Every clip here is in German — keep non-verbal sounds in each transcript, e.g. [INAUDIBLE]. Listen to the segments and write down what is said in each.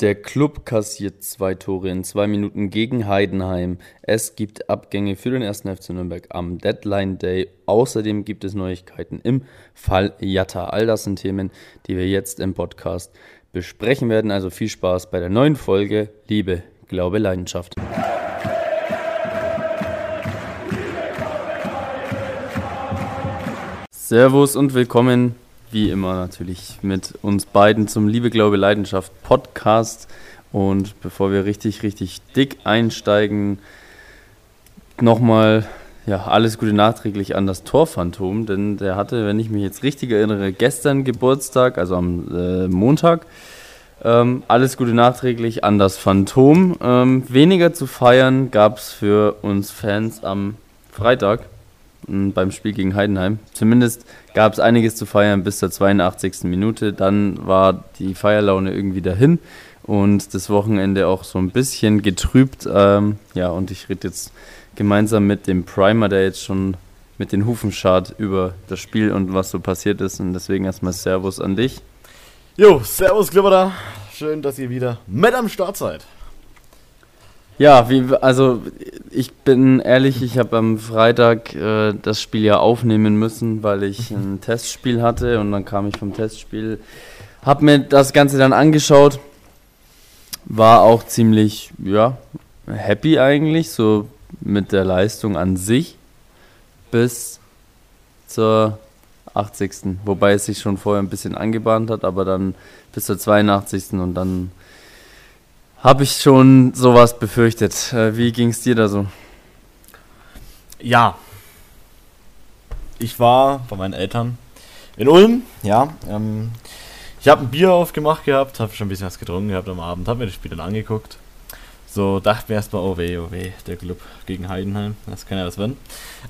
Der Klub kassiert zwei Tore in zwei Minuten gegen Heidenheim. Es gibt Abgänge für den 1. FC Nürnberg am Deadline Day. Außerdem gibt es Neuigkeiten im Fall Jatta. All das sind Themen, die wir jetzt im Podcast besprechen werden. Also viel Spaß bei der neuen Folge Liebe, Glaube, Leidenschaft. Servus und willkommen wie immer natürlich mit uns beiden zum Liebe, Glaube, Leidenschaft Podcast. Und bevor wir richtig, richtig dick einsteigen, nochmal ja, alles Gute nachträglich an das Torphantom, denn der hatte, wenn ich mich jetzt richtig erinnere, gestern Geburtstag, also am äh, Montag. Ähm, alles Gute nachträglich an das Phantom. Ähm, weniger zu feiern gab es für uns Fans am Freitag beim Spiel gegen Heidenheim. Zumindest gab es einiges zu feiern bis zur 82. Minute. Dann war die Feierlaune irgendwie dahin und das Wochenende auch so ein bisschen getrübt. Ähm, ja, und ich rede jetzt gemeinsam mit dem Primer, der jetzt schon mit den Hufen schart über das Spiel und was so passiert ist. Und deswegen erstmal Servus an dich. Jo, Servus Glibber Schön, dass ihr wieder mit am Start seid. Ja, wie, also ich bin ehrlich, ich habe am Freitag äh, das Spiel ja aufnehmen müssen, weil ich ein Testspiel hatte und dann kam ich vom Testspiel, habe mir das Ganze dann angeschaut, war auch ziemlich, ja, happy eigentlich, so mit der Leistung an sich bis zur 80. Wobei es sich schon vorher ein bisschen angebahnt hat, aber dann bis zur 82. und dann habe ich schon sowas befürchtet. Äh, wie ging es dir da so? Ja. Ich war bei meinen Eltern in Ulm, ja. Ähm, ich habe ein Bier aufgemacht gehabt, habe schon ein bisschen was getrunken gehabt am Abend, habe mir das Spiel dann angeguckt. So dachte mir erstmal, oh weh, oh weh, der Club gegen Heidenheim, das kann ja was werden.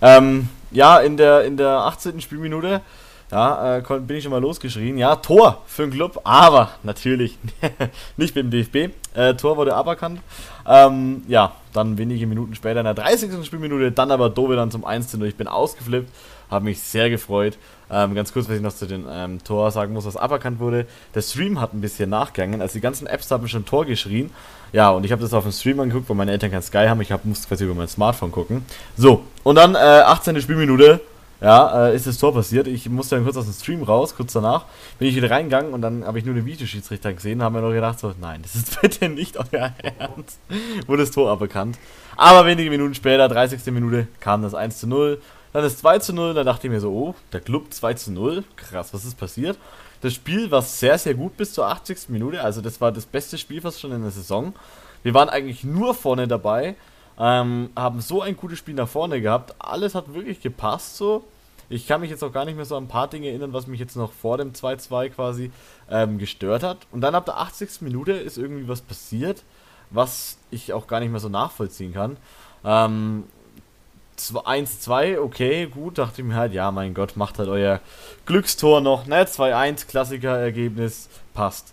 Ähm, ja, in der, in der 18. Spielminute ja, äh, bin ich schon mal losgeschrien. Ja, Tor für den Club, aber natürlich [LAUGHS] nicht beim DFB. Äh, Tor wurde aberkannt. Ähm, ja, dann wenige Minuten später in der 30. Spielminute, dann aber Dove dann zum 1 0. Ich bin ausgeflippt, habe mich sehr gefreut. Ähm, ganz kurz, was ich noch zu dem ähm, Tor sagen muss, was aberkannt wurde. Der Stream hat ein bisschen nachgegangen. Also die ganzen Apps haben schon Tor geschrien. Ja, und ich habe das auf dem Stream angeguckt, weil meine Eltern kein Sky haben. Ich hab, musste quasi über mein Smartphone gucken. So, und dann äh, 18. Spielminute ja, äh, ist das Tor passiert. Ich musste dann kurz aus dem Stream raus, kurz danach bin ich wieder reingegangen und dann habe ich nur den Videoschiedsrichter gesehen, haben wir noch gedacht so, nein, das ist [LAUGHS] bitte nicht euer Ernst. Wurde das Tor aberkannt. Aber wenige Minuten später, 30. Minute, kam das 1 zu 0, dann das 2 zu 0, da dachte ich mir so, oh, der Club 2 zu 0, krass, was ist passiert? Das Spiel war sehr, sehr gut bis zur 80. Minute, also das war das beste Spiel fast schon in der Saison. Wir waren eigentlich nur vorne dabei ähm, haben so ein gutes Spiel nach vorne gehabt. Alles hat wirklich gepasst so. Ich kann mich jetzt auch gar nicht mehr so an ein paar Dinge erinnern, was mich jetzt noch vor dem 2-2 quasi ähm, gestört hat. Und dann ab der 80. Minute ist irgendwie was passiert, was ich auch gar nicht mehr so nachvollziehen kann. Ähm, 1-2, okay, gut, dachte ich mir halt, ja, mein Gott, macht halt euer Glückstor noch, ne, 2-1, Klassiker-Ergebnis, passt.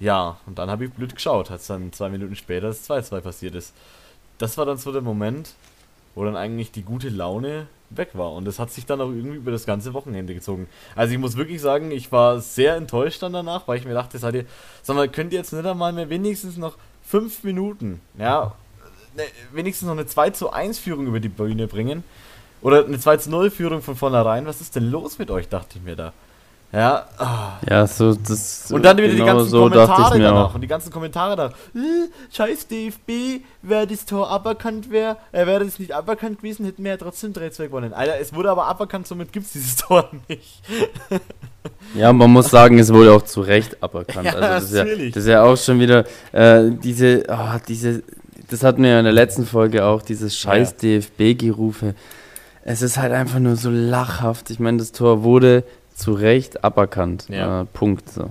Ja, und dann habe ich blöd geschaut, als dann zwei Minuten später das 2-2 passiert ist das war dann so der Moment, wo dann eigentlich die gute Laune weg war. Und das hat sich dann auch irgendwie über das ganze Wochenende gezogen. Also ich muss wirklich sagen, ich war sehr enttäuscht dann danach, weil ich mir dachte, seid ihr, sag mal, könnt ihr jetzt nicht einmal mehr wenigstens noch fünf Minuten, ja, ne, wenigstens noch eine 2 zu 1 Führung über die Bühne bringen? Oder eine 2 zu 0 Führung von vornherein? Was ist denn los mit euch, dachte ich mir da. Ja. Oh. Ja, so das. Und dann wieder genau die ganzen so Kommentare danach. Und die ganzen Kommentare da. Äh, scheiß DFB, wäre das Tor aberkannt wäre, äh, wäre das nicht aberkannt gewesen, hätten wir ja trotzdem 3-2 gewonnen. Alter, es wurde aber aberkannt, somit gibt es dieses [LAUGHS] Tor nicht. ja, man muss sagen, es wurde auch zu Recht aberkannt. [LAUGHS] Ja, also das, ist ja, das ist ja auch schon wieder äh, diese, oh, diese, das hatten wir ja in der letzten Folge auch, dieses scheiß ja. DFB-Gerufe. Es ist halt einfach nur so lachhaft. Ich meine, das Tor wurde zu Recht aberkannt. Ja. Äh, Punkt. So.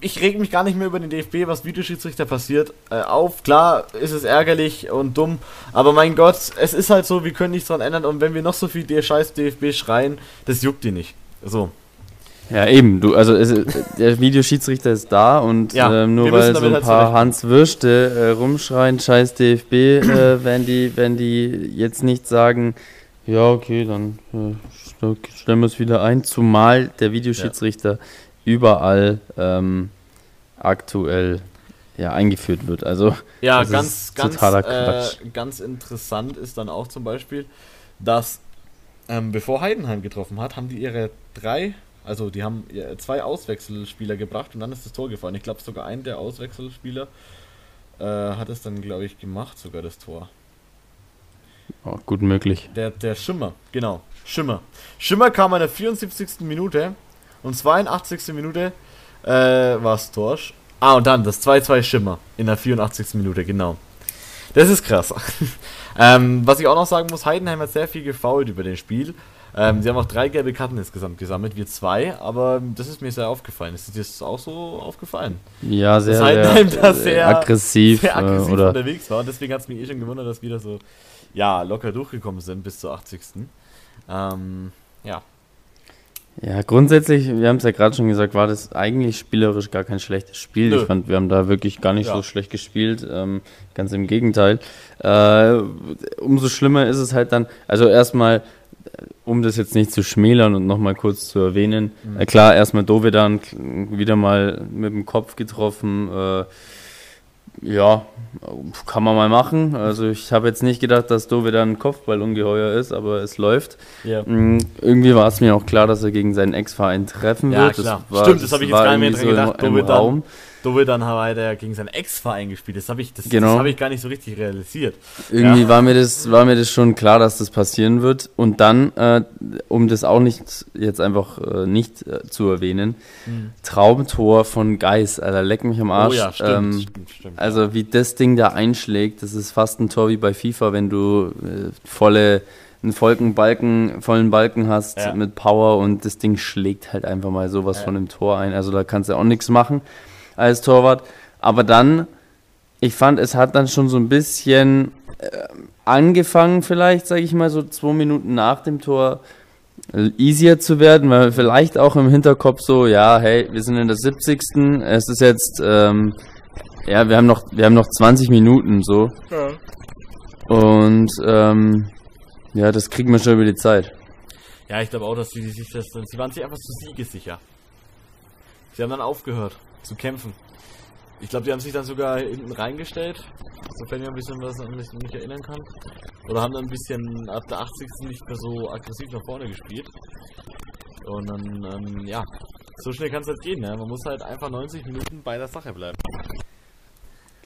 Ich reg mich gar nicht mehr über den DFB, was Videoschiedsrichter passiert, äh, auf. Klar ist es ärgerlich und dumm, aber mein Gott, es ist halt so, wir können nichts dran ändern und wenn wir noch so viel der scheiß DFB schreien, das juckt die nicht. So. Ja, eben. Du, also es, der Videoschiedsrichter ist da und ja, ähm, nur weil so ein halt paar Hans Würste äh, rumschreien, scheiß DFB, äh, wenn die, wenn die jetzt nicht sagen, ja, okay, dann äh, stellen wir es wieder ein, zumal der Videoschiedsrichter ja. überall ähm, aktuell ja, eingeführt wird. Also ja, ganz, ganz, äh, ganz interessant ist dann auch zum Beispiel, dass ähm, bevor Heidenheim getroffen hat, haben die ihre drei, also die haben zwei Auswechselspieler gebracht und dann ist das Tor gefallen. Ich glaube sogar ein der Auswechselspieler äh, hat es dann, glaube ich, gemacht, sogar das Tor. Oh, gut möglich. Der, der Schimmer, genau. Schimmer. Schimmer kam in der 74. Minute und 82. Minute äh, war es Torsch. Ah, und dann das 2-2 Schimmer in der 84. Minute, genau. Das ist krass. [LAUGHS] ähm, was ich auch noch sagen muss, Heidenheim hat sehr viel gefault über das Spiel. Ähm, sie haben auch drei gelbe Karten insgesamt gesammelt, wir zwei, aber das ist mir sehr aufgefallen. Ist dir das auch so aufgefallen? Ja, sehr, sehr, sehr, sehr, aggressiv, sehr aggressiv äh, oder unterwegs war. Und deswegen hat es mich eh schon gewundert, dass wir da so ja, locker durchgekommen sind bis zur 80. Ähm, ja. Ja, grundsätzlich, wir haben es ja gerade schon gesagt, war das eigentlich spielerisch gar kein schlechtes Spiel. Nö. Ich fand, wir haben da wirklich gar nicht ja. so schlecht gespielt. Ähm, ganz im Gegenteil. Äh, umso schlimmer ist es halt dann, also erstmal, um das jetzt nicht zu schmälern und nochmal kurz zu erwähnen, mhm. äh, klar, erstmal Dovedan wieder mal mit dem Kopf getroffen. Äh, ja, kann man mal machen. Also ich habe jetzt nicht gedacht, dass Dove dann ein Kopfballungeheuer ist, aber es läuft. Ja. Mm, irgendwie war es mir auch klar, dass er gegen seinen Ex-Verein treffen ja, wird. Klar. Das war, Stimmt, das, das habe ich jetzt gar nicht mehr dran gedacht. So Dove, dann, Dove dann hat er gegen seinen Ex-Verein gespielt. Das habe ich, das, genau. das hab ich gar nicht so richtig realisiert. Irgendwie ja. war, mir das, war mir das schon klar, dass das passieren wird. Und dann, äh, um das auch nicht jetzt einfach äh, nicht äh, zu erwähnen, mhm. Traumtor von Geis. Alter, leck mich am Arsch. Oh ja, stimmt, ähm, stimmt, stimmt, Also wie das Ding da einschlägt, das ist fast ein Tor wie bei FIFA, wenn du äh, volle einen vollen Balken, vollen Balken hast ja. mit Power und das Ding schlägt halt einfach mal sowas ja. von dem Tor ein. Also da kannst du auch nichts machen als Torwart. Aber dann, ich fand, es hat dann schon so ein bisschen äh, angefangen, vielleicht, sage ich mal, so zwei Minuten nach dem Tor äh, easier zu werden, weil vielleicht auch im Hinterkopf so, ja, hey, wir sind in der 70. Es ist jetzt, ähm, ja, wir haben noch, wir haben noch 20 Minuten so. Ja. Und ähm, ja, das kriegen wir schon über die Zeit. Ja, ich glaube auch, dass sie sich das, sie waren sich einfach zu siegesicher. Sie haben dann aufgehört zu kämpfen. Ich glaube, die haben sich dann sogar hinten reingestellt, sofern ich ein bisschen was an mich, mich erinnern kann. Oder haben dann ein bisschen ab der 80. nicht mehr so aggressiv nach vorne gespielt. Und dann, ähm, ja, so schnell kann es halt gehen. Ne? Man muss halt einfach 90 Minuten bei der Sache bleiben.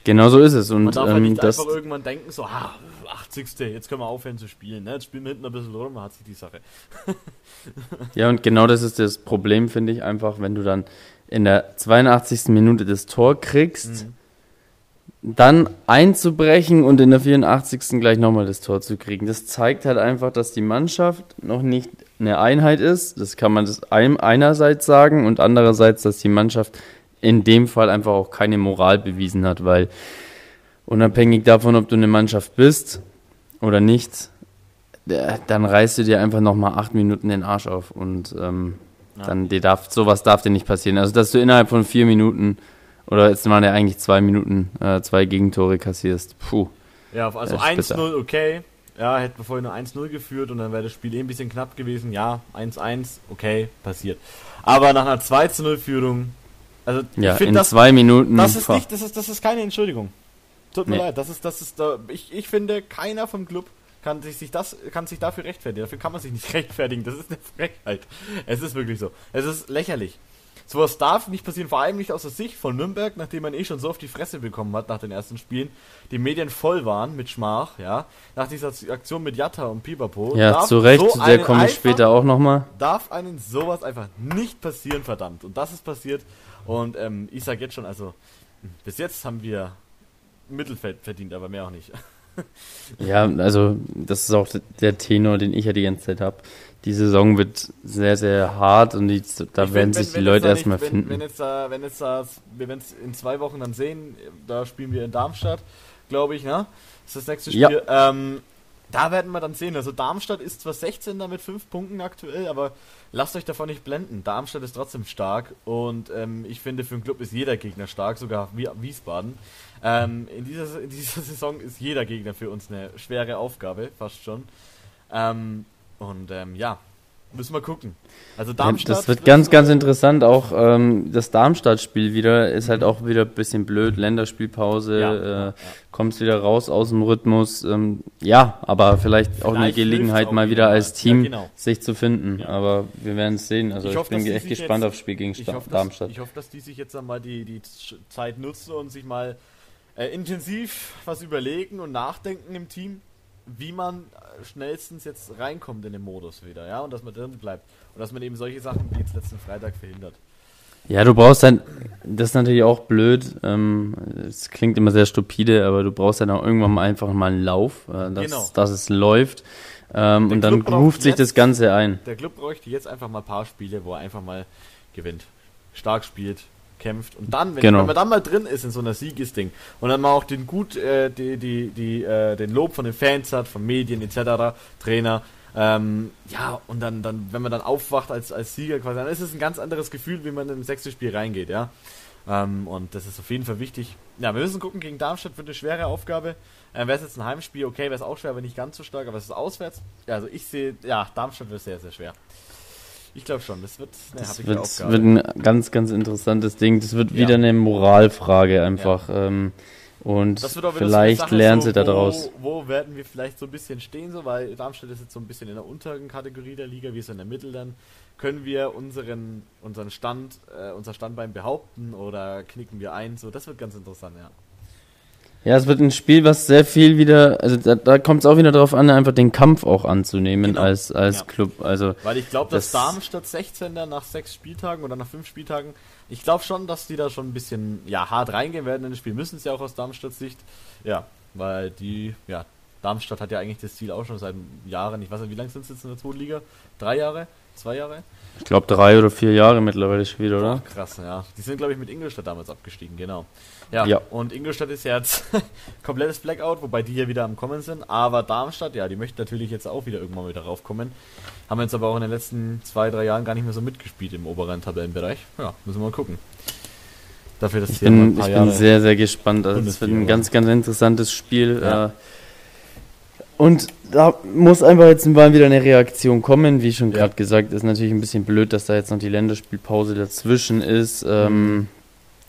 Genau so ist es. Und, Man darf halt ähm, halt nicht einfach irgendwann denken, so, ah, 80. Jetzt können wir aufhören zu spielen. Ne? Jetzt spielen wir hinten ein bisschen rum, hat sich die Sache. [LAUGHS] ja, und genau das ist das Problem, finde ich, einfach, wenn du dann in der 82. Minute das Tor kriegst, mhm. dann einzubrechen und in der 84. gleich nochmal das Tor zu kriegen. Das zeigt halt einfach, dass die Mannschaft noch nicht eine Einheit ist. Das kann man das einerseits sagen und andererseits, dass die Mannschaft in dem Fall einfach auch keine Moral bewiesen hat, weil unabhängig davon, ob du eine Mannschaft bist oder nicht, dann reißt du dir einfach nochmal acht Minuten den Arsch auf und ähm, ja. Dann dir darf, sowas darf dir nicht passieren. Also, dass du innerhalb von vier Minuten, oder jetzt waren ja eigentlich zwei Minuten, äh, zwei Gegentore kassierst. Puh. Ja, also 1-0, okay. Ja, hätten wir vorhin nur 1-0 geführt und dann wäre das Spiel eh ein bisschen knapp gewesen. Ja, 1-1, okay, passiert. Aber nach einer 2-0-Führung, also ja, ich finde das. zwei Minuten. Das ist, nicht, das, ist, das ist keine Entschuldigung. Tut mir nee. leid, das ist, das ist, ich, ich finde, keiner vom Club kann sich, sich das kann sich dafür rechtfertigen. Dafür kann man sich nicht [LAUGHS] rechtfertigen. Das ist eine Frechheit. Es ist wirklich so. Es ist lächerlich. Sowas darf nicht passieren, vor allem nicht aus der Sicht von Nürnberg, nachdem man eh schon so auf die Fresse bekommen hat nach den ersten Spielen. Die Medien voll waren mit Schmach, ja. Nach dieser Aktion mit Jatta und Pipapo. Ja, zu Recht, so der kommt später auch nochmal. Darf einen sowas einfach nicht passieren, verdammt. Und das ist passiert. Und ähm, ich sag jetzt schon, also, bis jetzt haben wir Mittelfeld verdient, aber mehr auch nicht. [LAUGHS] [LAUGHS] Ja, also das ist auch der Tenor, den ich ja die ganze Zeit habe. Die Saison wird sehr, sehr hart und die, da ich werden wenn, sich die Leute erstmal finden. Wenn jetzt, da, wenn jetzt da, wir werden es in zwei Wochen dann sehen, da spielen wir in Darmstadt, glaube ich, ne? Das ist das nächste Spiel. Ja. Ähm, da werden wir dann sehen. Also Darmstadt ist zwar 16 da mit 5 Punkten aktuell, aber lasst euch davon nicht blenden. Darmstadt ist trotzdem stark und ähm, ich finde, für einen Club ist jeder Gegner stark, sogar Wiesbaden. Ähm, in, dieser, [LAUGHS] in dieser Saison ist jeder Gegner für uns eine schwere Aufgabe, fast schon. Ähm, und ähm, ja, Müssen wir gucken. Also Darmstadt. Das wird ganz, ganz interessant. Auch ähm, das Darmstadt-Spiel wieder ist halt auch wieder ein bisschen blöd. Länderspielpause, ja, äh, ja. kommst wieder raus aus dem Rhythmus. Ähm, ja, aber vielleicht, vielleicht auch eine Gelegenheit, mal wieder als Team ja, genau. sich zu finden. Aber wir werden es sehen. Also ich, hoffe, ich bin echt gespannt aufs Spiel gegen ich hoffe, Darmstadt. Dass, ich hoffe, dass die sich jetzt einmal die, die Zeit nutzen und sich mal äh, intensiv was überlegen und nachdenken im Team wie man schnellstens jetzt reinkommt in den Modus wieder, ja, und dass man drin bleibt. Und dass man eben solche Sachen wie jetzt letzten Freitag verhindert. Ja, du brauchst dann, das ist natürlich auch blöd, ähm, es klingt immer sehr stupide, aber du brauchst dann auch irgendwann mal einfach mal einen Lauf, äh, dass, genau. dass es läuft. Ähm, und dann ruft sich das Ganze ein. Der Club bräuchte jetzt einfach mal ein paar Spiele, wo er einfach mal gewinnt. Stark spielt, kämpft und dann, wenn, genau. man dann mal drin ist in so einer Siegesding und dann mal auch den gut, äh, die, die, die, äh, den Lob von den Fans hat, von Medien etc., Trainer, ähm, ja, und dann, dann, wenn man dann aufwacht als, als Sieger quasi, dann ist es ein ganz anderes Gefühl, wie man im sechsten Spiel reingeht, ja. Ähm, und das ist auf jeden Fall wichtig. Ja, wir müssen gucken, gegen Darmstadt wird eine schwere Aufgabe. Ähm, wäre es jetzt ein Heimspiel, okay, wäre es auch schwer, aber nicht ganz so stark, aber es ist auswärts. Ja, also ich sehe, ja, Darmstadt wird sehr, sehr schwer. Ich glaube schon, das wird eine das wird, wird, ein ganz, ganz interessantes Ding. Das wird ja. wieder eine Moralfrage einfach. Ja. Ähm, und vielleicht lernen so, sie da draus. Wo, wo, werden wir vielleicht so ein bisschen stehen, so, weil Darmstadt ist jetzt so ein bisschen in der unteren Kategorie der Liga, wir sind in der Mitte dann. Können wir unseren, unseren Stand, äh, unser Standbein behaupten oder knicken wir ein? So, das wird ganz interessant, ja. Ja, es wird ein Spiel, was sehr viel wieder, also da, da kommt es auch wieder darauf an, einfach den Kampf auch anzunehmen genau. als, als ja. Club. Also Weil ich glaube, dass das Darmstadt 16. nach sechs Spieltagen oder nach fünf Spieltagen, ich glaube schon, dass die da schon ein bisschen ja, hart reingehen werden in das Spiel. Müssen sie auch aus Darmstadts Sicht. Ja, weil die, ja, Darmstadt hat ja eigentlich das Ziel auch schon seit Jahren. Ich weiß nicht, wie lange sind sie jetzt in der zweiten Liga? Drei Jahre? Zwei Jahre? Ich glaube drei oder vier Jahre mittlerweile schon wieder, oder? Ach, krass, ja. Die sind, glaube ich, mit Ingolstadt damals abgestiegen, genau. Ja, ja. und Ingolstadt ist ja jetzt [LAUGHS] komplettes Blackout, wobei die hier wieder am Kommen sind. Aber Darmstadt, ja, die möchten natürlich jetzt auch wieder irgendwann wieder raufkommen. Haben jetzt aber auch in den letzten zwei, drei Jahren gar nicht mehr so mitgespielt im oberen Tabellenbereich. Ja, müssen wir mal gucken. Dafür, dass ich bin, ich bin sehr, sehr gespannt. Also, es wird ein ganz, ganz interessantes Spiel. Ja. Äh, und da muss einfach jetzt mal wieder eine Reaktion kommen. Wie schon gerade ja. gesagt, ist natürlich ein bisschen blöd, dass da jetzt noch die Länderspielpause dazwischen ist. Ähm, mhm.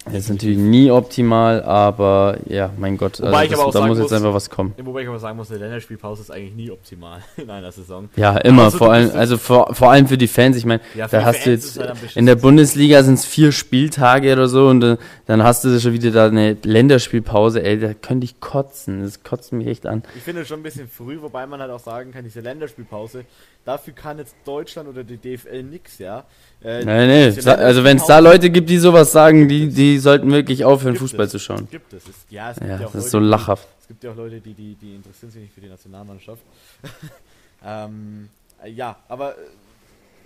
Das ist natürlich nie optimal, aber ja, mein Gott, also das, da muss jetzt muss, einfach was kommen. Wobei ich aber sagen muss, eine Länderspielpause ist eigentlich nie optimal [LAUGHS] in einer Saison. Ja, immer, also, vor allem, also vor, vor allem für die Fans. Ich meine, ja, da hast du jetzt, halt in der Bundesliga sind es vier Spieltage oder so und uh, dann hast du schon wieder da eine Länderspielpause, ey, da könnte ich kotzen, das kotzt mich echt an. Ich finde es schon ein bisschen früh, wobei man halt auch sagen kann, diese Länderspielpause, dafür kann jetzt Deutschland oder die DFL nix, ja. Äh, nein, nein, also wenn es da Leute gibt, die sowas sagen, die, die sollten wirklich aufhören, Fußball es. zu schauen. Gibt es. es ja, es gibt ja, ja auch das Leute, ist so lachhaft. es gibt ja auch Leute, die, die, die interessieren sich nicht für die Nationalmannschaft. [LAUGHS] ähm, äh, ja, aber äh,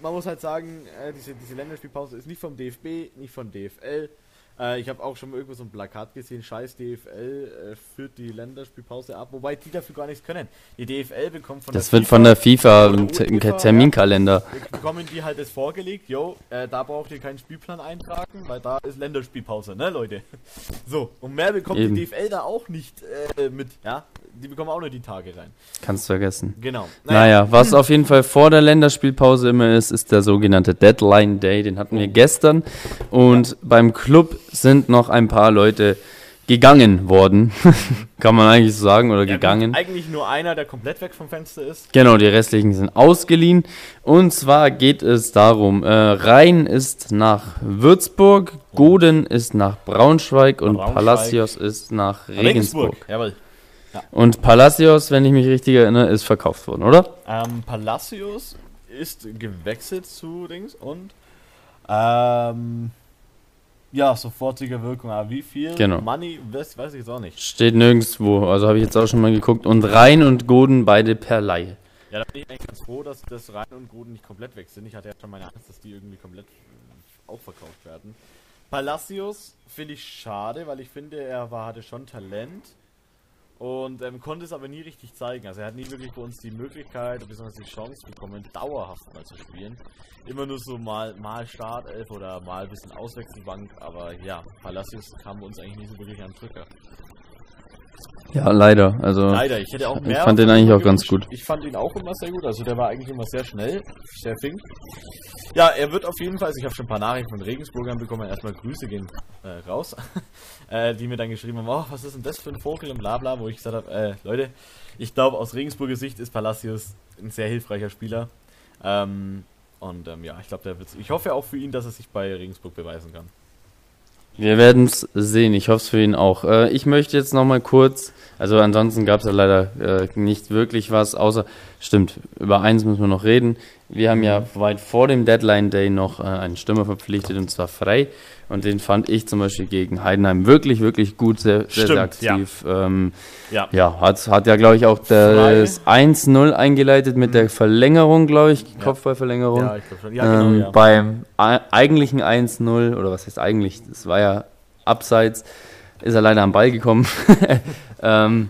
man muss halt sagen, äh, diese, diese Länderspielpause ist nicht vom DFB, nicht von DFL. Äh, ich habe auch schon mal irgendwo so ein Plakat gesehen, scheiß DFL äh, führt die Länderspielpause ab, wobei die dafür gar nichts können. Die DFL bekommt von das der wird FIFA, von der FIFA ein Terminkalender. Ja, bekommen die halt das vorgelegt, yo, äh, da braucht ihr keinen Spielplan eintragen, weil da ist Länderspielpause, ne Leute? [LAUGHS] So, und mehr bekommt Eben. die DFL da auch nicht äh, mit, ja? Die bekommen auch nur die Tage rein. Kannst vergessen. Genau. Naja, naja was auf jeden Fall vor der Länderspielpause immer ist, ist der sogenannte Deadline Day. Den hatten wir gestern. Und ja. beim Club sind noch ein paar Leute gegangen worden. [LAUGHS] Kann man eigentlich so sagen, oder ja, gegangen. Eigentlich nur einer, der komplett weg vom Fenster ist. Genau, die restlichen sind ausgeliehen. Und zwar geht es darum, äh, Rhein ist nach Würzburg, Goden ist nach Braunschweig und Braunschweig. Palacios ist nach Regensburg. Regensburg. Jawohl. Ja. Und Palacios, wenn ich mich richtig erinnere, ist verkauft worden, oder? Ähm, Palacios ist gewechselt zu Dings und ähm, ja, sofortige Wirkung. Aber wie viel genau. Money, weiß, weiß ich jetzt auch nicht. Steht nirgendwo. Also habe ich jetzt auch schon mal geguckt. Und Rhein und Goden beide per Laie. Ja, da bin ich eigentlich ganz froh, dass das Rhein und Goden nicht komplett weg sind. Ich hatte ja schon meine Angst, dass die irgendwie komplett auch verkauft werden. Palacios finde ich schade, weil ich finde, er war, hatte schon Talent und ähm, konnte es aber nie richtig zeigen. Also er hat nie wirklich bei uns die Möglichkeit, bzw. die Chance bekommen, dauerhaft mal zu spielen. Immer nur so mal, mal Startelf oder mal ein bisschen Auswechselbank, aber ja, Palacios kam uns eigentlich nie so wirklich an Drücker. Ja, leider. Also Leider, ich hätte auch mehr. ich fand den eigentlich auch ganz gut. Ich fand ihn auch immer sehr gut. Also der war eigentlich immer sehr schnell, sehr fink. Ja, er wird auf jeden Fall, also ich habe schon ein paar Nachrichten von Regensburgern bekommen. Erstmal Grüße gehen äh, raus, [LAUGHS] äh, die mir dann geschrieben haben, oh, was ist denn das für ein Vogel und bla bla, wo ich gesagt habe, äh, Leute, ich glaube aus Regensburger Sicht ist Palacios ein sehr hilfreicher Spieler. Ähm, und ähm, ja, ich glaube, der wird. Ich hoffe auch für ihn, dass er sich bei Regensburg beweisen kann. Wir werden es sehen. Ich hoffe es für ihn auch. Äh, ich möchte jetzt noch mal kurz, also ansonsten gab es ja leider äh, nicht wirklich was, außer, stimmt, über eins müssen wir noch reden. Wir haben ja weit vor dem Deadline Day noch äh, einen Stürmer verpflichtet und zwar frei. Und den fand ich zum Beispiel gegen Heidenheim wirklich, wirklich gut, sehr, sehr, sehr Stimmt, ja. aktiv. Ja, ähm, Ja, ja hat, hat ja, glaube ich, auch das 1-0 eingeleitet mit der Verlängerung, glaube ich, Ja. Kopfballverlängerung. ja ich glaube schon. Ja, genau, ähm, ja. Beim ei- eigentlichen 1-0, oder was heißt eigentlich, das war ja abseits, ist er leider am Ball gekommen. [LAUGHS] ähm,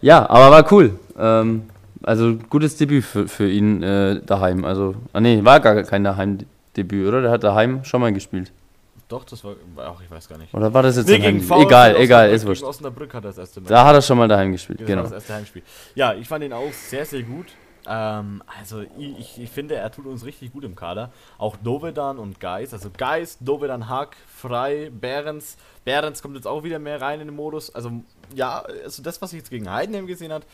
ja, aber war cool. Ähm, also gutes Debüt für, für ihn äh, daheim. Also, ah nee, war gar kein Daheimdebüt, oder? Der hat daheim schon mal gespielt. Doch, das war. Ach, ich weiß gar nicht. Oder war das jetzt Nee, gegen? VfL Egal, egal, ist wurscht. Osnabrück hat er das erste Mal. Da hat er schon mal daheim gespielt, Das genau. das erste Heimspiel. Ja, ich fand ihn auch sehr, sehr gut. Ähm, also ich, ich, ich finde, er tut uns richtig gut im Kader. Auch Dovedan und Geis. Also Geis, Dovedan, Hack, Frei, Behrens. Behrens kommt jetzt auch wieder mehr rein in den Modus. Also ja, also das, was ich jetzt gegen Heidenheim gesehen habe,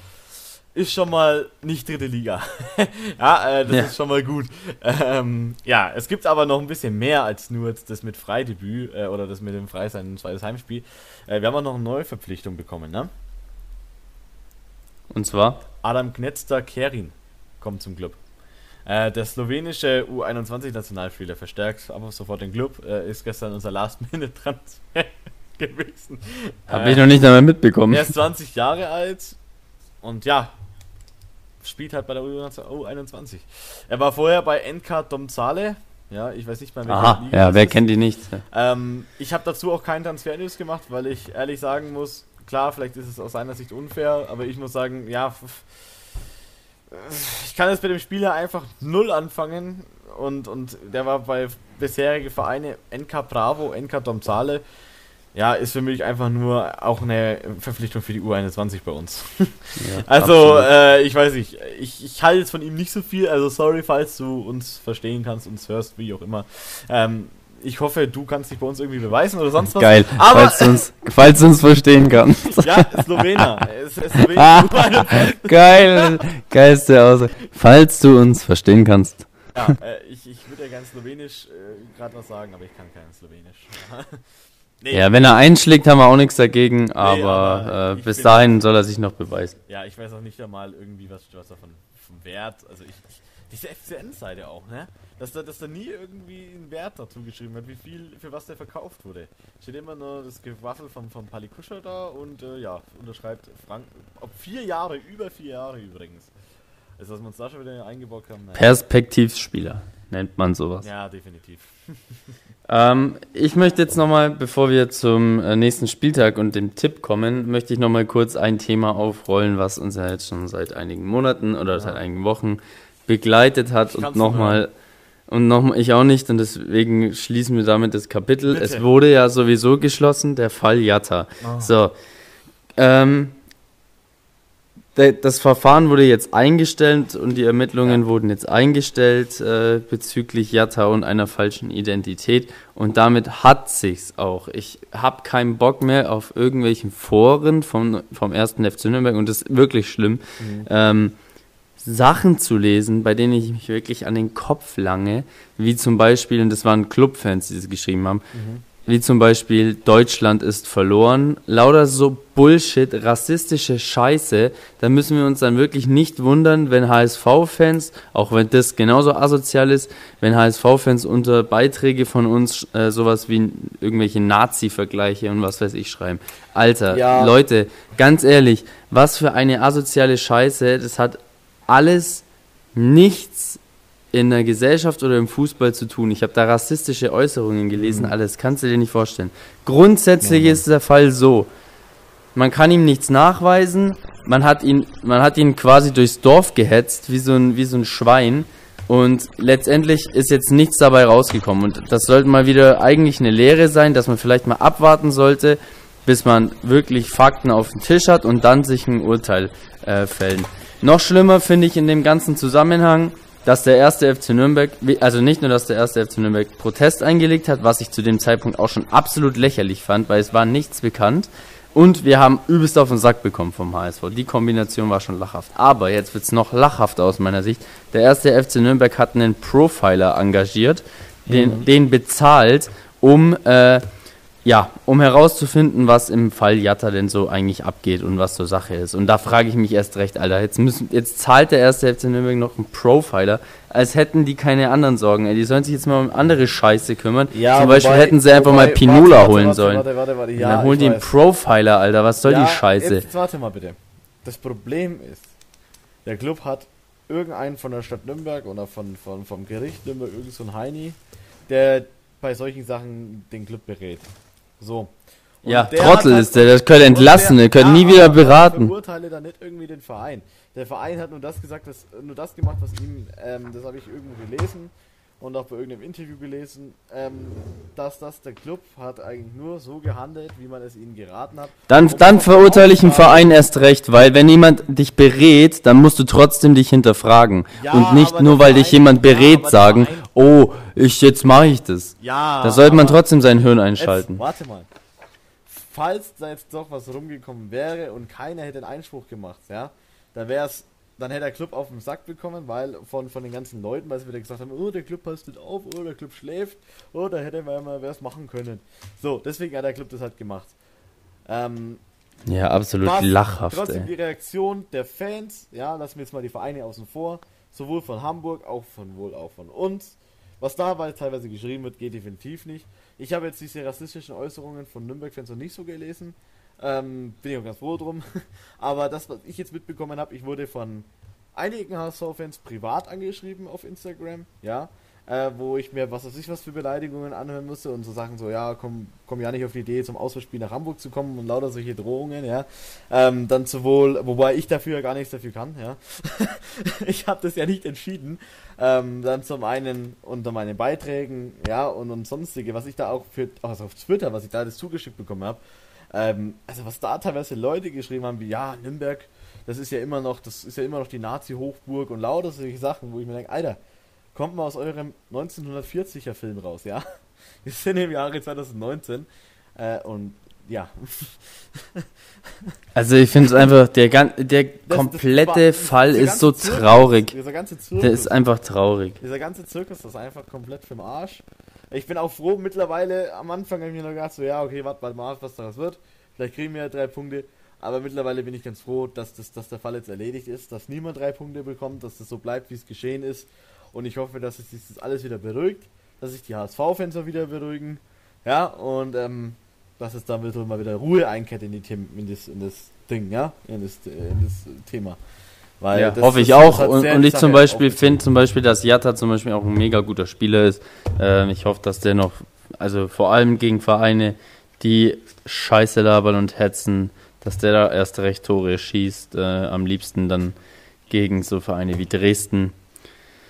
ist schon mal nicht dritte Liga. [LAUGHS] ja, äh, das Ja. ist schon mal gut. Ähm, ja, es gibt aber noch ein bisschen mehr als nur das mit Freidebüt äh, oder das mit dem Frei sein zweites Heimspiel. Äh, wir haben auch noch eine neue Verpflichtung bekommen, ne? Und zwar, Adam Knetzter Kerin kommt zum Club. Äh, der slowenische U21-Nationalspieler verstärkt aber sofort den Club. Äh, ist gestern unser Last-Minute-Transfer [LAUGHS] gewesen. habe ich noch nicht einmal mitbekommen. Er ist 20 Jahre alt und ja, spielt halt bei der U21. Er war vorher bei NK Domzale. Ja, ich weiß nicht bei welcher Aha, Liga ja, wer ist. kennt die nicht? Ähm, ich habe dazu auch keinen Transfer-News gemacht, weil ich ehrlich sagen muss, klar, vielleicht ist es aus seiner Sicht unfair, aber ich muss sagen, ja, ich kann jetzt mit dem Spieler einfach null anfangen und, und der war bei bisherige Vereine NK Bravo, NK Domzale. Ja, ist für mich einfach nur auch eine Verpflichtung für die U21 bei uns. Ja, [LAUGHS] Also, äh, ich weiß nicht, ich, ich halte jetzt von ihm nicht so viel, also sorry, falls du uns verstehen kannst, uns hörst, wie auch immer. Ähm, ich hoffe, du kannst dich bei uns irgendwie beweisen oder sonst was. Geil, Aber, falls du uns, falls du uns verstehen kannst. [LAUGHS] ja, Slowener. Slowenien U21. [LAUGHS] Geil, geilste Aussage. Falls du uns verstehen kannst. Ja, äh, ich, ich würde ja gern Slowenisch äh, gerade was sagen, aber ich kann kein Slowenisch. Nee, Ja, wenn er einschlägt, haben wir auch nichts dagegen, aber, aber äh, bis dahin soll er sich noch beweisen. Ja, ich weiß auch nicht einmal irgendwie, was, was davon vom Wert. Also ich, ich diese FCN-Seite auch, ne? Dass da, dass da nie irgendwie ein Wert dazu geschrieben wird, wie viel, für was der verkauft wurde. Steht immer nur das Gewaffel von, von Palikuscha da und äh, ja, unterschreibt Frank. Ob vier Jahre, über vier Jahre übrigens. Also, dass wir uns da schon wieder eingebaut haben. naja. Perspektivspieler nennt man sowas. Ja, definitiv. [LAUGHS] Ähm, ich möchte jetzt nochmal, bevor wir zum äh, nächsten Spieltag und dem Tipp kommen, möchte ich nochmal kurz ein Thema aufrollen, was uns ja jetzt schon seit einigen Monaten oder seit einigen Wochen begleitet hat Ich und nochmal und nochmal ich auch nicht und deswegen schließen wir damit das Kapitel. Bitte. Es wurde ja sowieso geschlossen, der Fall Jatta. Oh. So, ähm, das Verfahren wurde jetzt eingestellt und die Ermittlungen wurden jetzt eingestellt äh, bezüglich Jatta und einer falschen Identität und damit hat sich's auch. Ich habe keinen Bock mehr auf irgendwelchen Foren vom, vom ersten FC Nürnberg und das ist wirklich schlimm. Ähm, Sachen zu lesen, bei denen ich mich wirklich an den Kopf lange, wie zum Beispiel, und das waren Clubfans, die das geschrieben haben, wie zum Beispiel Deutschland ist verloren, lauter so Bullshit, rassistische Scheiße, da müssen wir uns dann wirklich nicht wundern, wenn HSV-Fans, auch wenn das genauso asozial ist, wenn HSV-Fans unter Beiträge von uns äh, sowas wie irgendwelche Nazi-Vergleiche und was weiß ich schreiben. Alter, Ja. Leute, ganz ehrlich, was für eine asoziale Scheiße, das hat alles nichts in der Gesellschaft oder im Fußball zu tun. Ich habe da rassistische Äußerungen gelesen, alles kannst du dir nicht vorstellen. Grundsätzlich ist der Fall so, man kann ihm nichts nachweisen, man hat ihn, man hat ihn quasi durchs Dorf gehetzt, wie so ein, wie so ein Schwein. Und letztendlich ist jetzt nichts dabei rausgekommen. Und das sollte mal wieder eigentlich eine Lehre sein, dass man vielleicht mal abwarten sollte, bis man wirklich Fakten auf dem Tisch hat und dann sich ein Urteil äh, fällen. Noch schlimmer finde ich in dem ganzen Zusammenhang, dass der erste FC Nürnberg, also nicht nur, dass der erste FC Nürnberg Protest eingelegt hat, was ich zu dem Zeitpunkt auch schon absolut lächerlich fand, weil es war nichts bekannt. Und wir haben übelst auf den Sack bekommen vom HSV. Die Kombination war schon lachhaft. Aber jetzt wird es noch lachhafter aus meiner Sicht. Der erste FC Nürnberg hat einen Profiler engagiert, den, mhm. den bezahlt, um äh, ja, um herauszufinden, was im Fall Jatta denn so eigentlich abgeht und was zur Sache ist. Und da frage ich mich erst recht, Alter, jetzt, müssen, jetzt zahlt der erste FC Nürnberg noch einen Profiler, als hätten die keine anderen Sorgen. Ey. Die sollen sich jetzt mal um andere Scheiße kümmern. Ja, Zum Beispiel wobei, hätten sie einfach wobei, mal Pinola warte, holen warte, sollen. Warte, warte, warte, ja, dann holen die einen Profiler, Alter, was soll ja, die Scheiße? Jetzt warte mal bitte. Das Problem ist, der Club hat irgendeinen von der Stadt Nürnberg oder von, von, vom Gericht Nürnberg, irgend so ein Heini, der bei solchen Sachen den Club berät. So. Und ja, Trottel halt, ist der, der könnte entlassen, der, ja, nie wieder beraten. Ich beurteile da nicht irgendwie den Verein. Der Verein hat nur das gesagt, dass, nur das gemacht, was ihm, ähm, das habe ich irgendwo gelesen und auch bei irgendeinem Interview gelesen, ähm, dass das der Club hat eigentlich nur so gehandelt, wie man es ihnen geraten hat. Dann, dann verurteile ich einen Verein erst recht, weil wenn jemand dich berät, dann musst du trotzdem dich hinterfragen ja, und nicht nur, weil Verein, dich jemand berät, ja, sagen, Verein, oh, ich jetzt mache ich das. Ja. Da sollte man trotzdem sein Hirn einschalten. Jetzt, warte mal. Falls da jetzt doch was rumgekommen wäre und keiner hätte einen Einspruch gemacht, ja, dann wäre es dann hätte der Club auf den Sack bekommen, weil von, von den ganzen Leuten, weil sie wieder gesagt haben, oh, der Club passt nicht auf, oh, der Club schläft, oh, da hätte man mal was machen können. So, deswegen hat der Club das halt gemacht. Ähm, ja, absolut lachhaft. Trotzdem ey. die Reaktion der Fans, ja, lassen wir jetzt mal die Vereine außen vor, sowohl von Hamburg, auch von wohl auch von uns. Was dabei teilweise geschrieben wird, geht definitiv nicht. Ich habe jetzt diese rassistischen Äußerungen von Nürnberg-Fans noch nicht so gelesen. Ähm, bin ich auch ganz froh drum. [LAUGHS] Aber das, was ich jetzt mitbekommen habe, ich wurde von einigen HSV-Fans privat angeschrieben auf Instagram, ja, äh, wo ich mir was weiß ich was für Beleidigungen anhören musste und so Sachen so, ja, komm, komm ja nicht auf die Idee, zum Auswärtsspiel nach Hamburg zu kommen und lauter solche Drohungen, ja. Ähm, dann sowohl, wobei ich dafür ja gar nichts dafür kann, ja. [LAUGHS] ich habe das ja nicht entschieden. Ähm, dann zum einen unter meinen Beiträgen, ja, und, und sonstige, was ich da auch für, also auf Twitter, was ich da alles zugeschickt bekommen habe, ähm, also was da teilweise Leute geschrieben haben, wie ja, Nürnberg, das ist ja immer noch, das ist ja immer noch die Nazi-Hochburg und lauter solche Sachen, wo ich mir denke, Alter, kommt mal aus eurem 1940er Film raus, ja? [LAUGHS] Wir sind im Jahre 2019 äh, und ja. [LAUGHS] Also ich finde es einfach, der, der komplette das, das war, Fall ist so Zirkus, traurig. Dieser ganze Zirkus, der ist einfach traurig. Dieser ganze Zirkus ist einfach komplett für den Arsch. Ich bin auch froh, mittlerweile, am Anfang habe ich mir noch gedacht, so, ja, okay, warte mal ab, was daraus wird. Vielleicht kriegen wir drei Punkte. Aber mittlerweile bin ich ganz froh, dass, das, dass der Fall jetzt erledigt ist, dass niemand drei Punkte bekommt, dass das so bleibt, wie es geschehen ist. Und ich hoffe, dass sich das alles wieder beruhigt, dass sich die HSV-Fans wieder beruhigen. Ja, und ähm, dass es dann wieder mal wieder Ruhe einkehrt in, die in, das, in das Ding, ja, in das, in das Thema. Weil ja, hoffe ich auch. Und, und, ich zum Beispiel finde zum Beispiel, dass Jatta zum Beispiel auch ein mega guter Spieler ist. Ähm, ich hoffe, dass der noch, also vor allem gegen Vereine, die Scheiße labern und hetzen, dass der da erst recht Tore schießt. Äh, am liebsten dann gegen so Vereine wie Dresden.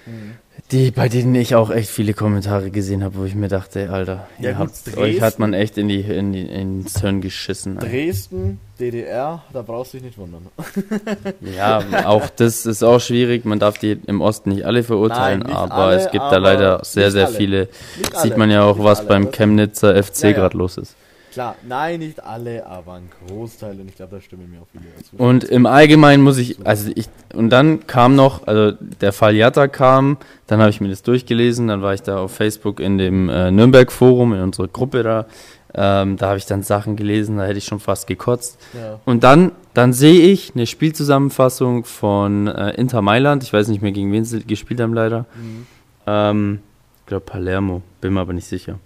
Mhm. Die, bei denen ich auch echt viele Kommentare gesehen habe, wo ich mir dachte, Alter, ja, gut, habt, euch hat man echt in die, in die ins Hirn geschissen. Alter. Dresden, DDR, da brauchst du dich nicht wundern. [LAUGHS] [LAUGHS] ja, auch das ist auch schwierig. Man darf die im Osten nicht alle verurteilen, Nein, aber alle, es gibt da leider sehr, sehr alle. viele. Sieht man ja auch, was alle. beim Chemnitzer FC ja, ja. gerade los ist. Klar, nein, nicht alle, aber ein Großteil und ich glaube, da stimmen mir auch viele dazu. Und im Allgemeinen muss ich, also ich, und dann kam noch, also der Fall Jatta kam, dann habe ich mir das durchgelesen, dann war ich da auf Facebook in dem äh, Nürnberg-Forum, in unserer Gruppe da, ähm, da habe ich dann Sachen gelesen, da hätte ich schon fast gekotzt. Ja. Und dann, dann sehe ich eine Spielzusammenfassung von äh, Inter Mailand, ich weiß nicht mehr, gegen wen sie gespielt haben leider. Mhm. Ähm, ich glaube Palermo, bin mir aber nicht sicher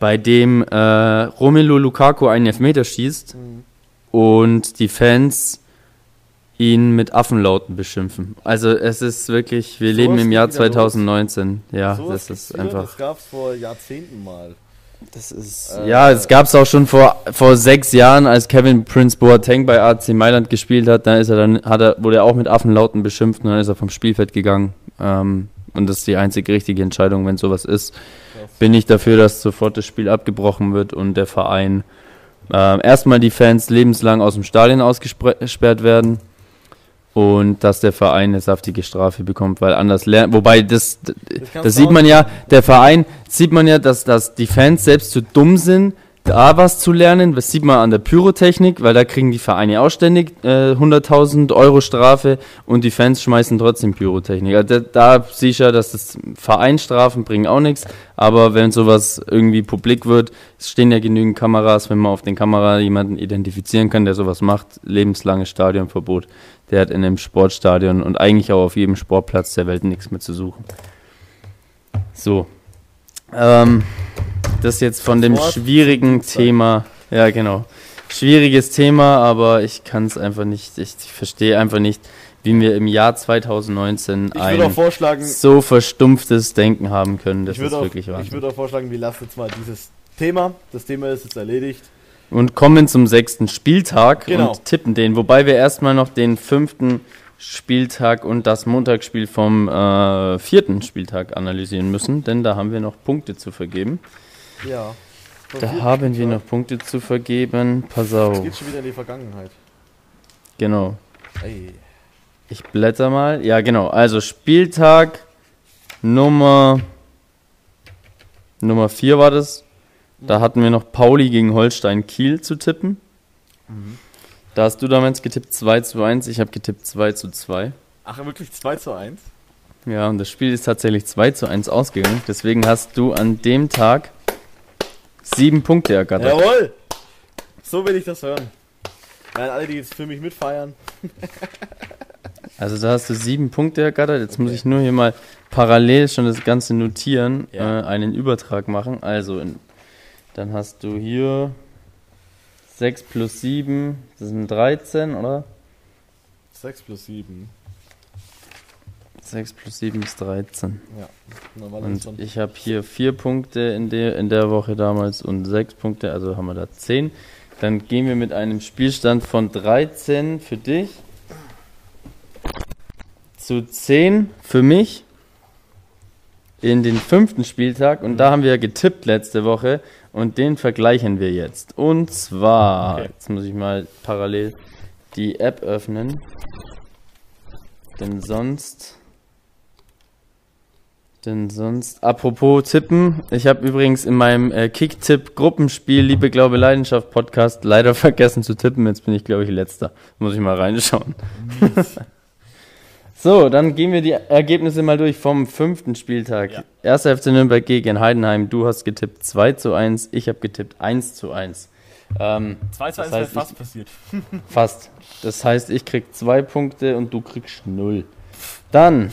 bei dem äh, Romelu Lukaku einen Elfmeter schießt mhm. und die Fans ihn mit Affenlauten beschimpfen. Also es ist wirklich, wir so leben im Jahr 2019. Los. Ja, so das ist einfach. Das gab es vor Jahrzehnten mal. Das ist äh, ja, es gab es auch schon vor vor sechs Jahren, als Kevin Prince Boateng bei AC Mailand gespielt hat. Da ist er dann hat er wurde er auch mit Affenlauten beschimpft und dann ist er vom Spielfeld gegangen. Ähm, und das ist die einzige richtige Entscheidung, wenn sowas ist bin ich dafür, dass sofort das Spiel abgebrochen wird und der Verein äh, erstmal die Fans lebenslang aus dem Stadion ausgesperrt werden und dass der Verein eine saftige Strafe bekommt, weil anders lernt. Wobei das, das, das sieht man ja, der Verein sieht man ja, dass, dass die Fans selbst zu dumm sind, da was zu lernen. Das sieht man an der Pyrotechnik, weil da kriegen die Vereine auch ständig äh, 100.000 Euro Strafe und die Fans schmeißen trotzdem Pyrotechnik. Also da, da sehe ich ja, dass das Vereinsstrafen bringen auch nichts, aber wenn sowas irgendwie publik wird, es stehen ja genügend Kameras, wenn man auf den Kamera jemanden identifizieren kann, der sowas macht, lebenslanges Stadionverbot. Der hat in einem Sportstadion und eigentlich auch auf jedem Sportplatz der Welt nichts mehr zu suchen. So. Ähm, das jetzt von dem schwierigen Thema. Ja, genau. Schwieriges Thema, aber ich kann es einfach nicht, ich, ich verstehe einfach nicht, wie wir im Jahr 2019 Ich ein so verstumpftes Denken haben können. Das ich ist würde auch, wirklich ich Wahnsinn. würde auch vorschlagen, wir lassen jetzt mal dieses Thema. Das Thema ist jetzt erledigt. Und kommen zum sechsten Spieltag Genau. und tippen den. Wobei wir erstmal noch den fünften Spieltag und das Montagsspiel vom äh, vierten Spieltag analysieren müssen, denn da haben wir noch Punkte zu vergeben. Ja. Da haben wir noch Punkte zu vergeben. Pass auf. Es geht schon wieder in die Vergangenheit. Genau. Ey. Ich blätter mal. Ja, genau. Also Spieltag Nummer Nummer 4 war das. Da hatten wir noch Pauli gegen Holstein Kiel zu tippen. Da hast du damals getippt 2 zu 1, ich habe getippt 2 zu 2. Ach, wirklich 2 zu 1? Ja, und das Spiel ist tatsächlich 2 zu 1 ausgegangen. Deswegen hast du an dem Tag sieben Punkte ergattert. Jawohl! So will ich das hören. Nein, alle, die jetzt für mich mitfeiern. [LAUGHS] Also da hast du sieben Punkte ergattert. Jetzt muss ich nur hier mal parallel schon das Ganze notieren, Ja. äh, einen Übertrag machen. Also in, dann hast du hier 6 plus 7, das sind 13, oder? 6 plus 7. 6 plus 7 ist 13. Ja. Das Und ich habe hier 4 Punkte in der, in der Woche damals und 6 Punkte, also haben wir da 10. Dann gehen wir mit einem Spielstand von 13 für dich zu 10 für mich in den fünften Spieltag und da haben wir getippt letzte Woche und den vergleichen wir jetzt. Und zwar, Okay. jetzt muss ich mal parallel die App öffnen, denn sonst denn sonst, apropos Tippen, ich habe übrigens in meinem äh, Kick-Tipp-Gruppenspiel Liebe, Glaube, Leidenschaft Podcast leider [LAUGHS] vergessen zu tippen. Jetzt bin ich, glaube ich, letzter. Muss ich mal reinschauen. [LAUGHS] so, dann gehen wir die Ergebnisse mal durch vom fünften Spieltag. Ja. Erster FC Nürnberg gegen Heidenheim. Du hast getippt 2 zu 1, ich habe getippt 1 zu 1. Ähm, 2 zu das 1 wäre fast passiert. Fast. Das heißt, ich krieg zwei Punkte und du kriegst null. Dann,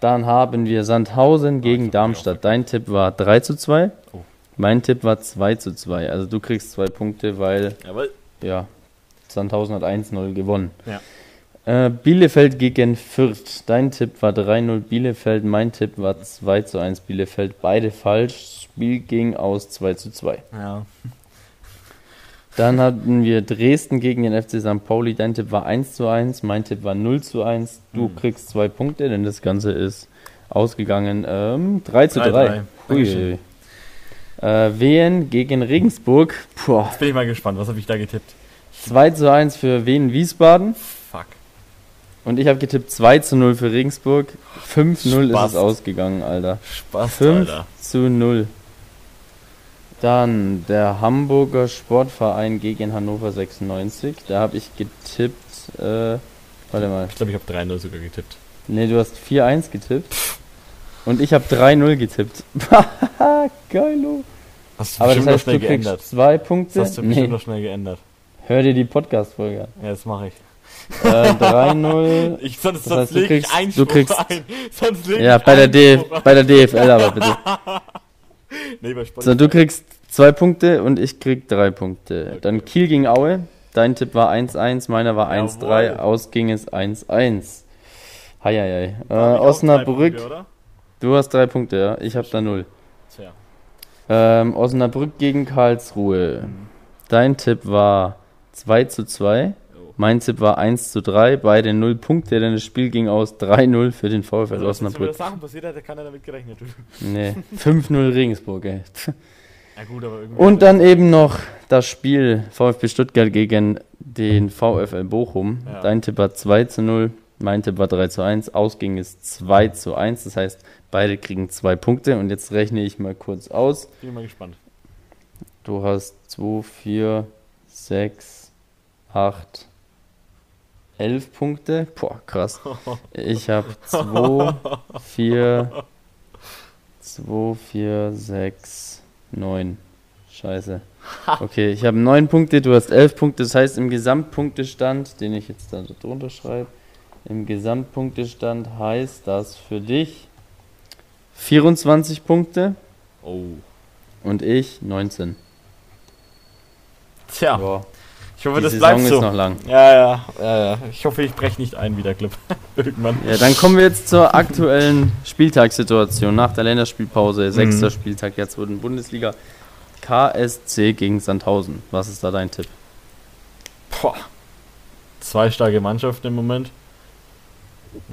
dann haben wir Sandhausen gegen Darmstadt. Dein Tipp war 3 zu 2. Oh. Mein Tipp war 2 zu 2. Also du kriegst zwei Punkte, weil, Jawohl. ja, Sandhausen hat 1-0 gewonnen. Ja. Äh, Bielefeld gegen Fürth. Dein Tipp war 3-0 Bielefeld. Mein Tipp war 2 zu 1 Bielefeld. Beide falsch. Spiel ging aus 2 zu 2. Ja. Dann hatten wir Dresden gegen den FC St. Pauli. Dein Tipp war 1 zu 1, mein Tipp war 0 zu 1. Du Hm. kriegst zwei Punkte, denn das Ganze ist ausgegangen ähm, 3 zu 3. 3-3. Ui, Dankeschön. Äh, Wien gegen Regensburg. Puh, Jetzt bin ich mal gespannt, was habe ich da getippt? 2 zu 1 für Wien Wiesbaden. Fuck. Und ich habe getippt 2 zu 0 für Regensburg. 5-0 ist es ausgegangen, Alter. Spaß, 5 Alter. zu 0. Dann der Hamburger Sportverein gegen Hannover 96. Da habe ich getippt. Äh, warte mal. Ich glaube, ich habe 3-0 sogar getippt. Ne, du hast 4-1 getippt. Und ich habe 3-0 getippt. [LAUGHS] Geilo. Hast du Aber das heißt, schnell du kriegst geändert. zwei Das Punkte. hast du bestimmt Nee, noch schnell geändert. hör dir die Podcast-Folge an. Ja, das mache ich. Äh, 3-0. [LAUGHS] ich sonst Das sonst heißt, du leg ich kriegst- Einspruch du kriegst- ein. [LAUGHS] Sonst leg Ja, ich bei der, DF, bei der DFL aber bitte. [LAUGHS] Nee, bei Sport So, du kriegst zwei Punkte und ich krieg drei Punkte. Dann Kiel gegen Aue. Dein Tipp war 1-1, meiner war 1-3. Jawohl. Aus ging es 1-1. Heieiei. Äh, Da hab ich auch Osnabrück. Punkte? Du hast drei Punkte, ja. Ich habe da null. Tja. Ähm, Osnabrück gegen Karlsruhe. Dein Tipp war 2 zu 2. Mein Tipp war 1 zu 3. Beide 0 Punkte, denn das Spiel ging aus 3-0 für den VfL Also, Osnabrück. Sachen passiert hat, kann er damit gerechnet. Nee, 5-0 Regensburg, ey. Ja gut, aber irgendwie. Und dann eben noch das Spiel VfB Stuttgart gegen den VfL Bochum. Ja. Dein Tipp war 2 zu 0, mein Tipp war 3 zu 1. Ausging ist 2 zu 1. Das heißt, beide kriegen zwei Punkte. Und jetzt rechne ich mal kurz aus. Bin mal gespannt. Du hast 2, 4, 6, 8, 11 Punkte. Boah, krass. [LAUGHS] Ich habe 2, 4, 2, 4, 6, 9. Scheiße. Okay, ich habe 9 Punkte, du hast 11 Punkte. Das heißt, im Gesamtpunktestand, den ich jetzt da drunter schreibe, im Gesamtpunktestand heißt das für dich 24 Punkte Oh. und ich 19. Tja, Ja, ich hoffe, die das Saison bleibt ist so. noch lang. Ja, ja, ja, ja. Ich hoffe, ich breche nicht ein wieder, Clip. [LAUGHS] Irgendwann. Ja, dann kommen wir jetzt zur aktuellen Spieltagssituation nach der Länderspielpause. Sechster Mhm. Spieltag der zweiten Bundesliga. KSC gegen Sandhausen. Was ist da dein Tipp? Boah. Zwei starke Mannschaften im Moment.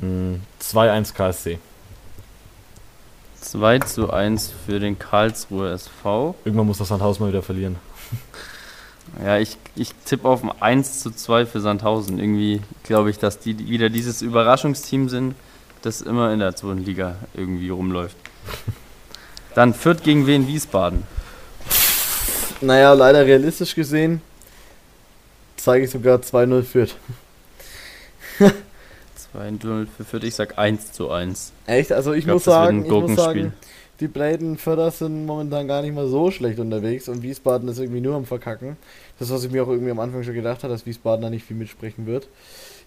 Hm, 2-1 KSC. 2 zu 1 für den Karlsruher SV. Irgendwann muss das Sandhaus mal wieder verlieren. [LAUGHS] Ja, ich, ich tippe auf ein 1 zu 2 für Sandhausen. Irgendwie glaube ich, dass die wieder dieses Überraschungsteam sind, das immer in der zweiten Liga irgendwie rumläuft. Dann Fürth gegen Wien Wiesbaden. Naja, leider realistisch gesehen zeige ich sogar 2-0 Fürth. [LAUGHS] 2-0 für Fürth. Ich sag 1 zu 1. Echt? Also ich, Ich glaub, muss sagen, ein ich muss sagen, die Bladen Förder sind momentan gar nicht mal so schlecht unterwegs und Wiesbaden ist irgendwie nur am Verkacken. Das, was ich mir auch irgendwie am Anfang schon gedacht habe, dass Wiesbaden da nicht viel mitsprechen wird.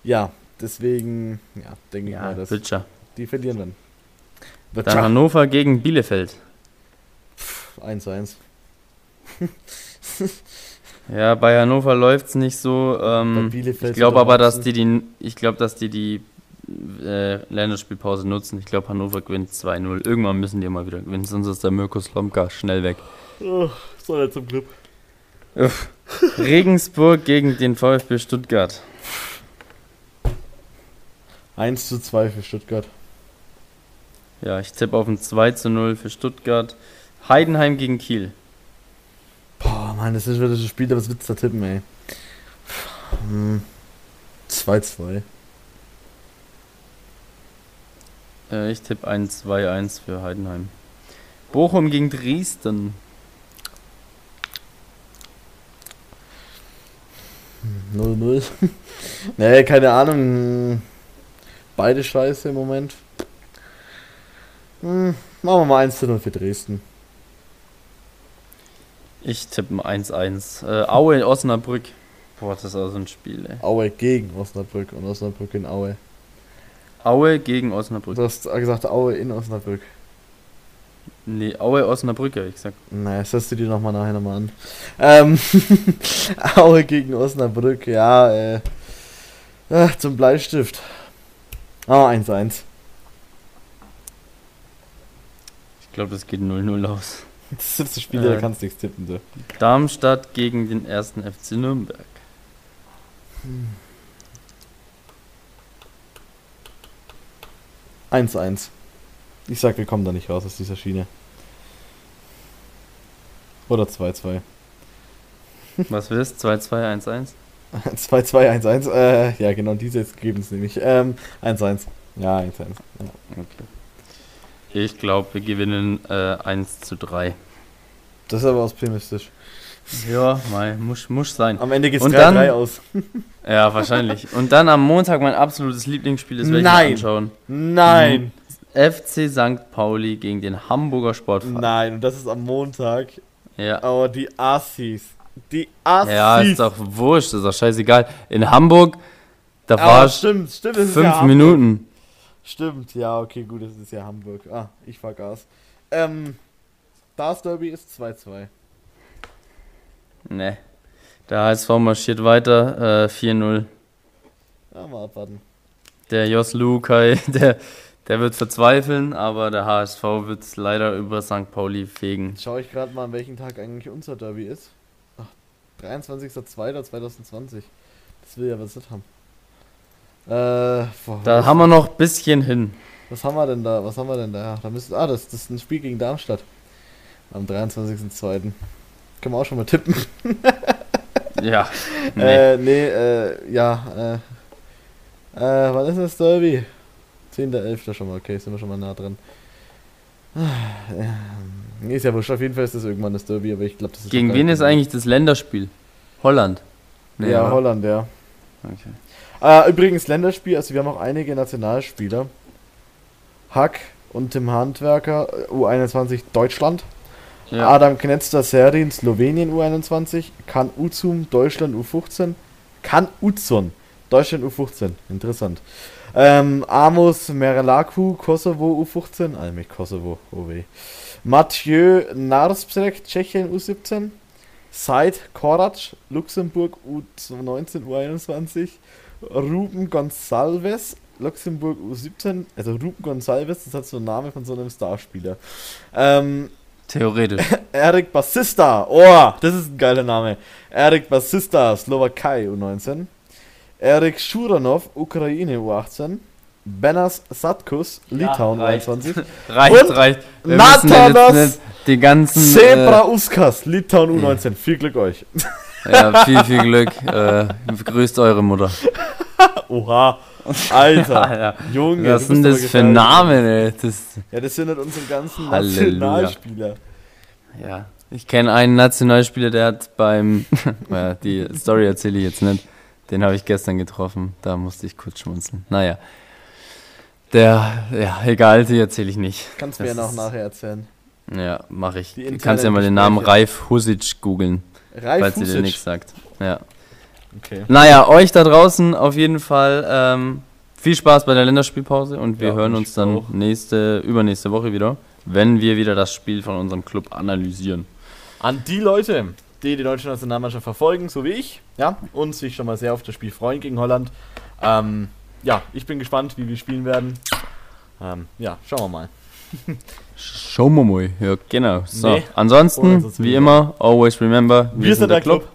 Ja, deswegen, ja, denke ich Ja, mal, dass Witscher. die verlieren dann. Wird Dann Hannover gegen Bielefeld. 1-1. [LAUGHS] Ja, bei Hannover läuft es nicht so. Bei Ähm, Bielefeld ich glaube aber, dass die, die, ich glaube, dass die die äh, Länderspielpause nutzen. Ich glaube, Hannover gewinnt 2-0. Irgendwann müssen die mal wieder gewinnen, sonst ist der Mirko Slomka schnell weg. Oh, soll er zum Club. Regensburg gegen den VfB Stuttgart. 1 zu 2 für Stuttgart. Ja, ich tippe auf ein 2 zu 0 für Stuttgart. Heidenheim gegen Kiel. Boah, Mann, das ist wieder das Spiel, was willst du da tippen, ey? Hm, 2-2. Äh, ich tippe ein 2-1 für Heidenheim. Bochum gegen Dresden. 0-0. [LAUGHS] nee, keine Ahnung. Beide scheiße im Moment. Hm, machen wir mal 1 zu 0 für Dresden. Ich tippe ein 1-1. Äh, Aue in Osnabrück. Boah, das ist also ein Spiel, ey. Aue gegen Osnabrück und Osnabrück in Aue. Aue gegen Osnabrück. Du hast gesagt Aue in Osnabrück. Nee, Aue Osnabrück, ja, ich sag. Naja, das hast du dir nochmal nachher nochmal an. Ähm, [LAUGHS] Aue gegen Osnabrück, ja, äh, ach, zum Bleistift. Ah, oh, 1-1. Ich glaube, das geht 0-0 aus. [LAUGHS] Das ist das Spiel, äh, da ähm. kannst du nichts tippen, du. Darmstadt gegen den ersten FC Nürnberg. Hm. 1-1. Ich sag, wir kommen da nicht raus aus dieser Schiene. Oder 2-2. [LAUGHS] Was willst du? 2-2-1-1? 2-2-1-1, [LAUGHS] äh, ja genau, diese jetzt geben es nämlich. 1-1. Ähm, ja, 1-1. Ja. Genau. Okay. Ich glaube, wir gewinnen äh, 1 zu 3. Das ist aber optimistisch. Ja, mal, muss, muss sein. Am Ende geht's Und 3-3 dann- aus. [LAUGHS] Ja, wahrscheinlich. Und dann am Montag mein absolutes Lieblingsspiel, das werde ich mir Nein. anschauen. Nein! FC St. Pauli gegen den Hamburger Sportverein. Nein, und das ist am Montag. Ja. Aber die Assis. Die Assis. ja, ist doch wurscht, ist doch scheißegal. In Hamburg, da Aber war stimmt, stimmt. das ist fünf ja Hamburg. Minuten. Stimmt, ja, okay, gut, das ist ja Hamburg. Ah, ich vergaß. Ähm, das Derby ist 2-2. Ne. Der HSV marschiert weiter, äh, 4-0. Ja, mal abwarten. Der Jos Lukai, [LAUGHS] der, der wird verzweifeln, aber der HSV wird es leider über St. Pauli fegen. Jetzt schaue ich gerade mal, an welchem Tag eigentlich unser Derby ist. Ach, 23.02.2020. Das will ja was nicht haben. Äh, boah, Da was, haben wir noch ein bisschen hin. was haben wir denn da? Was haben wir denn da? Da müssen, ah, das, das ist ein Spiel gegen Darmstadt. Am 23.02. Können wir auch schon mal tippen. [LAUGHS] Ja. Nee. Äh, nee, äh, ja, äh, äh, wann ist das Derby? 10.11. schon mal, okay, sind wir schon mal nah dran. Ah, ja, Nee, ist ja wurscht, auf jeden Fall ist das irgendwann das Derby, aber ich glaube, das ist... Gegen wen ist eigentlich das Länderspiel? Holland. Nee, ja, oder? Holland, ja. Okay. Äh, übrigens, Länderspiel, also wir haben auch einige Nationalspieler. Hack und Tim Handwerker, äh, U21 Deutschland. Ja. Adam Knetzter Serin, Slowenien U21. Kan Uzum, Deutschland U15. Kan Uzun, Deutschland U15. Interessant. Ähm, Amos Merelaku, Kosovo U15. Ah, nämlich Kosovo, oh weh. Mathieu Narspsek, Tschechien U17. Said Korac, Luxemburg U19, U21. Ruben Gonsalves, Luxemburg U17. Also Ruben Gonsalves, das hat so einen Namen von so einem Starspieler. Ähm, Theoretisch. [LAUGHS] Erik Bassista. Oh, das ist ein geiler Name. Erik Bassista, Slowakei U19. Erik Schuranov, Ukraine U18. Benas Satkus, Litauen reicht. U21. [LAUGHS] Reicht, Und reicht. Wir ja Natanas die ganzen. Zebra Uskas, Litauen U19. Viel Glück euch. Äh, ja, viel, viel [LAUGHS] Glück. Äh, grüßt eure Mutter. Oha. [LAUGHS] Alter. Alter. Junge. Was sind das für. Namen, ey? Das, Ja, das sind halt unsere ganzen Halleluja. Nationalspieler. ja. Ich kenne einen Nationalspieler, der hat beim. [LAUGHS] ja, die Story erzähle ich jetzt nicht. Den habe ich gestern getroffen. Da musste ich kurz schmunzeln. Naja. Der, ja, egal, die erzähle ich nicht. Kannst du mir ja noch nachher erzählen. Ja, mache ich. Du kannst ja mal den Namen. Raif Husic googeln, Ralf falls ihr dir Husic. nichts sagt. Ja. Okay. Naja, euch da draußen auf jeden Fall ähm, viel Spaß bei der Länderspielpause und wir Ja, hören uns dann auch. nächste, übernächste Woche wieder, wenn wir wieder das Spiel von unserem Club analysieren. An die Leute, die die deutsche Nationalmannschaft verfolgen, so wie ich, ja, und sich schon mal sehr auf das Spiel freuen gegen Holland. Ähm, ja, ich bin gespannt, wie wir spielen werden. Ähm, ja, schauen wir mal. Schauen wir mal. Ja, genau. So, Nee. Ansonsten, sonst wie immer, always remember, wir, sind der Club.